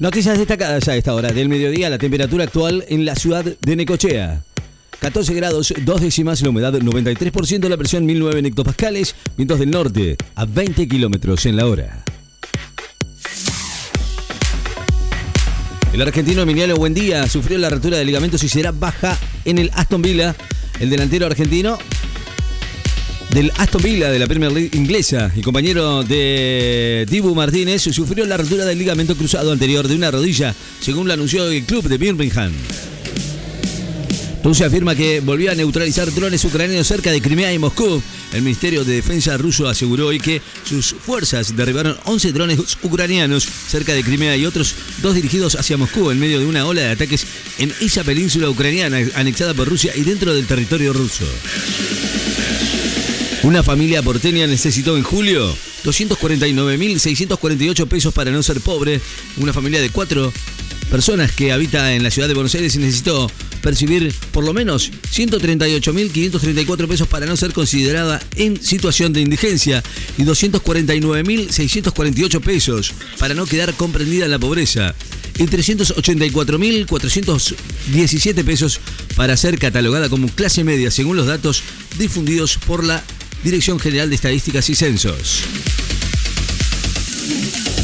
Noticias destacadas a esta hora del mediodía, la temperatura actual en la ciudad de Necochea. 14 grados, 2 décimas, la humedad 93%, la presión 1009 hectopascales, vientos del norte a 20 kilómetros en la hora. El argentino Emiliano Buendía sufrió la rotura de ligamentos y será baja en el Aston Villa. El delantero argentino del Aston Villa de la Premier League inglesa y compañero de Dibu Martínez sufrió la rotura del ligamento cruzado anterior de una rodilla, según lo anunció el club de Birmingham. Rusia afirma que volvió a neutralizar drones ucranianos cerca de Crimea y Moscú. El Ministerio de Defensa ruso aseguró hoy que sus fuerzas derribaron 11 drones ucranianos cerca de Crimea y otros dos dirigidos hacia Moscú en medio de una ola de ataques en esa península ucraniana anexada por Rusia y dentro del territorio ruso. Una familia porteña necesitó en julio 249.648 pesos para no ser pobre. Una familia de cuatro personas que habita en la ciudad de Buenos Aires necesitó percibir por lo menos 138.534 pesos para no ser considerada en situación de indigencia y 249.648 pesos para no quedar comprendida en la pobreza y 384.417 pesos para ser catalogada como clase media según los datos difundidos por la Dirección General de Estadísticas y Censos.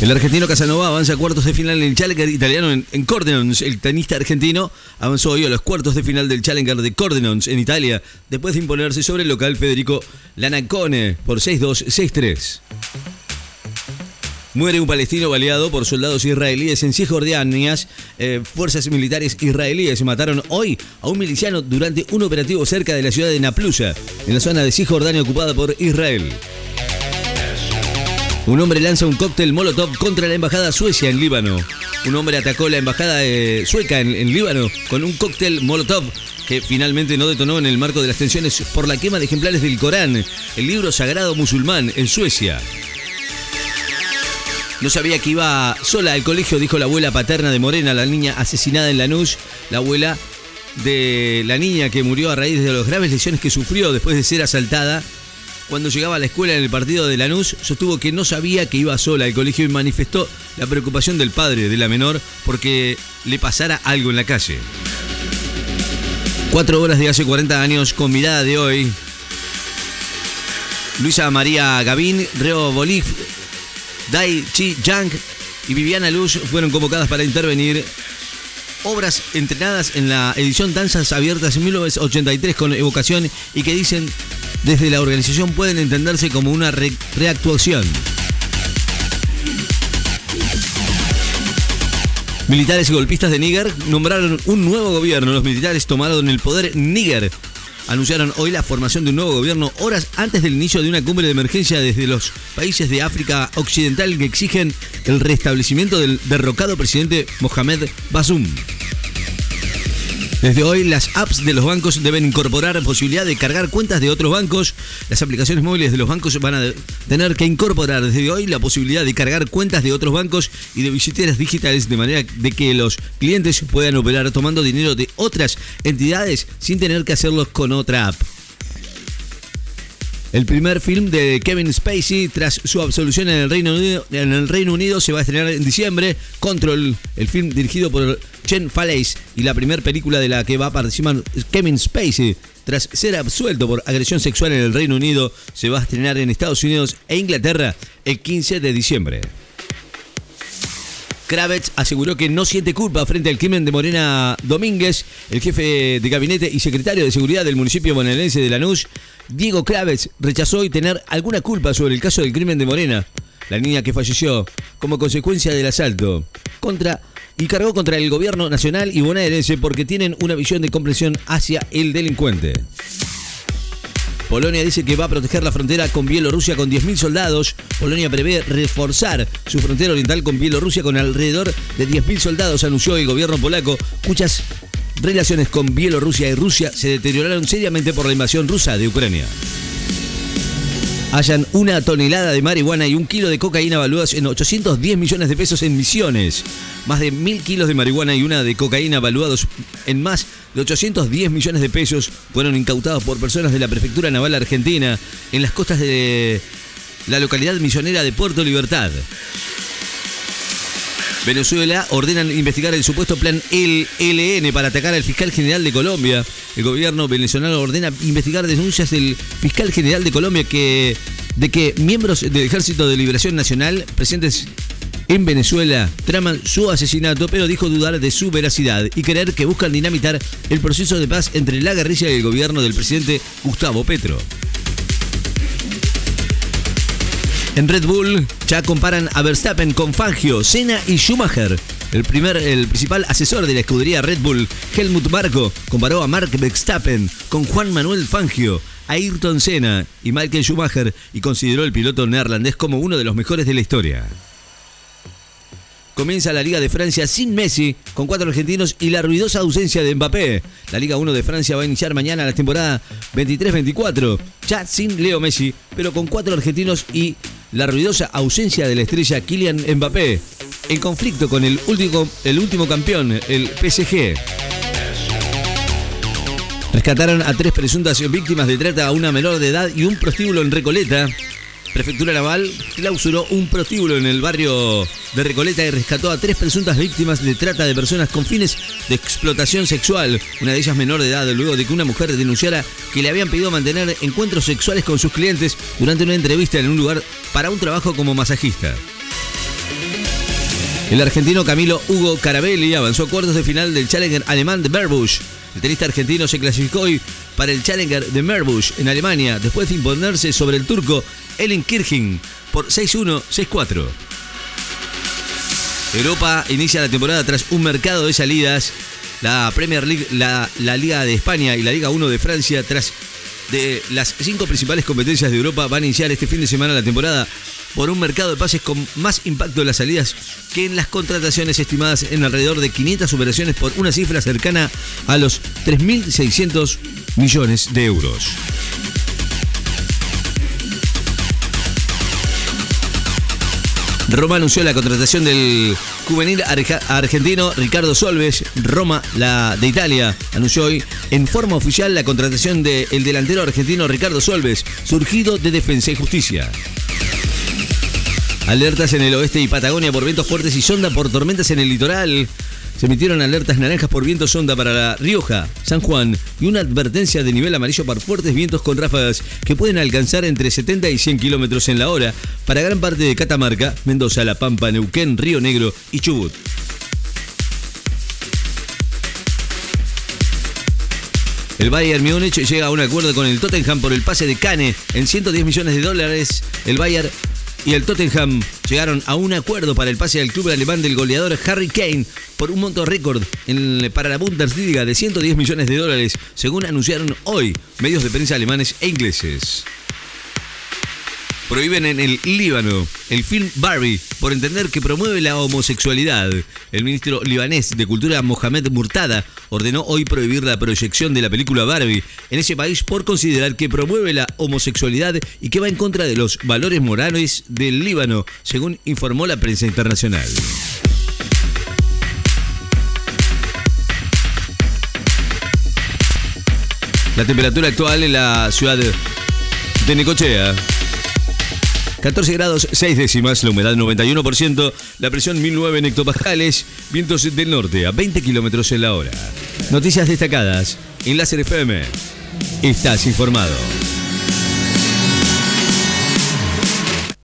El argentino Casanova avanza a cuartos de final en el Challenger italiano en, en Cordenons. El tenista argentino avanzó hoy a los cuartos de final del Challenger de Cordenons en Italia, después de imponerse sobre el local Federico Lanacone por 6-2, 6-3. Muere un palestino baleado por soldados israelíes en Cisjordania. Eh, fuerzas militares israelíes mataron hoy a un miliciano durante un operativo cerca de la ciudad de Naplusa, en la zona de Cisjordania ocupada por Israel. Un hombre lanza un cóctel Molotov contra la embajada Suecia en Líbano. Un hombre atacó la embajada eh, sueca en, en Líbano con un cóctel Molotov que finalmente no detonó en el marco de las tensiones por la quema de ejemplares del Corán, el libro sagrado musulmán, en Suecia. No sabía que iba sola al colegio, dijo la abuela paterna de Morena, la niña asesinada en Lanús, la abuela de la niña que murió a raíz de las graves lesiones que sufrió después de ser asaltada. Cuando llegaba a la escuela en el partido de Lanús, sostuvo que no sabía que iba sola al colegio y manifestó la preocupación del padre de la menor porque le pasara algo en la calle. Cuatro horas de hace 40 años con mirada de hoy. Luisa María Gavín, Reo Bolif, Dai Chi Yang y Viviana Luz fueron convocadas para intervenir. Obras entrenadas en la edición Danzas Abiertas en 1983 con evocación y que dicen desde la organización pueden entenderse como una re reactuación. Militares y golpistas de Níger nombraron un nuevo gobierno. Los militares tomaron el poder en Níger anunciaron hoy la formación de un nuevo gobierno horas antes del inicio de una cumbre de emergencia desde los países de África Occidental que exigen el restablecimiento del derrocado presidente Mohamed Bazoum. Desde hoy las apps de los bancos deben incorporar la posibilidad de cargar cuentas de otros bancos. Las aplicaciones móviles de los bancos van a tener que incorporar desde hoy la posibilidad de cargar cuentas de otros bancos y de billeteras digitales de manera de que los clientes puedan operar tomando dinero de otras entidades sin tener que hacerlo con otra app. El primer film de Kevin Spacey tras su absolución en el Reino Unido, se va a estrenar en diciembre. Control, el film dirigido por Chen Falais y la primera película de la que va a participar Kevin Spacey tras ser absuelto por agresión sexual en el Reino Unido, se va a estrenar en Estados Unidos e Inglaterra el 15 de diciembre. Kravitz aseguró que no siente culpa frente al crimen de Morena Domínguez, el jefe de gabinete y secretario de seguridad del municipio bonaerense de Lanús. Diego Kravitz rechazó hoy tener alguna culpa sobre el caso del crimen de Morena, la niña que falleció como consecuencia del asalto, contra y cargó contra el gobierno nacional y bonaerense porque tienen una visión de comprensión hacia el delincuente. Polonia dice que va a proteger la frontera con Bielorrusia con 10.000 soldados. Polonia prevé reforzar su frontera oriental con Bielorrusia con alrededor de 10.000 soldados, anunció el gobierno polaco, cuyas relaciones con Bielorrusia y Rusia se deterioraron seriamente por la invasión rusa de Ucrania. Hayan una tonelada de marihuana y un kilo de cocaína valuados en 810 millones de pesos en Misiones. Más de mil kilos de marihuana y una de cocaína valuados en más de 810 millones de pesos fueron incautados por personas de la Prefectura Naval Argentina en las costas de la localidad misionera de Puerto Libertad. Venezuela ordenan investigar el supuesto plan LN para atacar al fiscal general de Colombia. El gobierno venezolano ordena investigar denuncias del fiscal general de Colombia que de que miembros del Ejército de Liberación Nacional presentes en Venezuela traman su asesinato, pero dijo dudar de su veracidad y creer que buscan dinamitar el proceso de paz entre la guerrilla y el gobierno del presidente Gustavo Petro. En Red Bull ya comparan a Verstappen con Fangio, Senna y Schumacher. El, primer, el principal asesor de la escudería Red Bull, Helmut Marko, comparó a Mark Verstappen con Juan Manuel Fangio, Ayrton Senna y Michael Schumacher y consideró el piloto neerlandés como uno de los mejores de la historia. Comienza la Liga de Francia sin Messi, con cuatro argentinos y la ruidosa ausencia de Mbappé. La Liga 1 de Francia va a iniciar mañana la temporada 23-24, ya sin Leo Messi, pero con cuatro argentinos y la ruidosa ausencia de la estrella Kylian Mbappé. En conflicto con el último, el último campeón, el PSG. Rescataron a tres presuntas víctimas de trata a una menor de edad y un prostíbulo en Recoleta. Prefectura Naval clausuró un prostíbulo en el barrio de Recoleta y rescató a tres presuntas víctimas de trata de personas con fines de explotación sexual, una de ellas menor de edad, luego de que una mujer denunciara que le habían pedido mantener encuentros sexuales con sus clientes durante una entrevista en un lugar para un trabajo como masajista. El argentino Camilo Hugo Carabelli avanzó a cuartos de final del Challenger alemán de Meerbusch. El tenista argentino se clasificó hoy para el Challenger de Meerbusch en Alemania después de imponerse sobre el turco Elin Kirching por 6-1, 6-4. Europa inicia la temporada tras un mercado de salidas. La Premier League, la, la Liga de España y la Liga 1 de Francia, tras de las cinco principales competencias de Europa, van a iniciar este fin de semana la temporada por un mercado de pases con más impacto en las salidas que en las contrataciones estimadas en alrededor de 500 operaciones por una cifra cercana a los 3.600 millones de euros. Roma anunció la contratación del juvenil argentino Ricardo Solves. Roma, la de Italia, anunció hoy en forma oficial la contratación del delantero argentino Ricardo Solves, surgido de Defensa y Justicia. Alertas en el oeste y Patagonia por vientos fuertes y sonda por tormentas en el litoral. Se emitieron alertas naranjas por viento sonda para La Rioja, San Juan y una advertencia de nivel amarillo para fuertes vientos con ráfagas que pueden alcanzar entre 70 y 100 kilómetros en la hora para gran parte de Catamarca, Mendoza, La Pampa, Neuquén, Río Negro y Chubut. El Bayern Múnich llega a un acuerdo con el Tottenham por el pase de Kane en 110 millones de dólares. El Bayern y el Tottenham llegaron a un acuerdo para el pase al club alemán del goleador Harry Kane por un monto récord para la Bundesliga de 110 millones de dólares, según anunciaron hoy medios de prensa alemanes e ingleses. Prohíben en el Líbano el film Barbie por entender que promueve la homosexualidad. El ministro libanés de Cultura Mohamed Murtada ordenó hoy prohibir la proyección de la película Barbie en ese país por considerar que promueve la homosexualidad y que va en contra de los valores morales del Líbano, según informó la prensa internacional. La temperatura actual en la ciudad de Necochea 14 grados 6 décimas, la humedad 91%, la presión 1009 hectopascales, vientos del norte a 20 kilómetros en la hora. Noticias destacadas en Láser FM. Estás informado.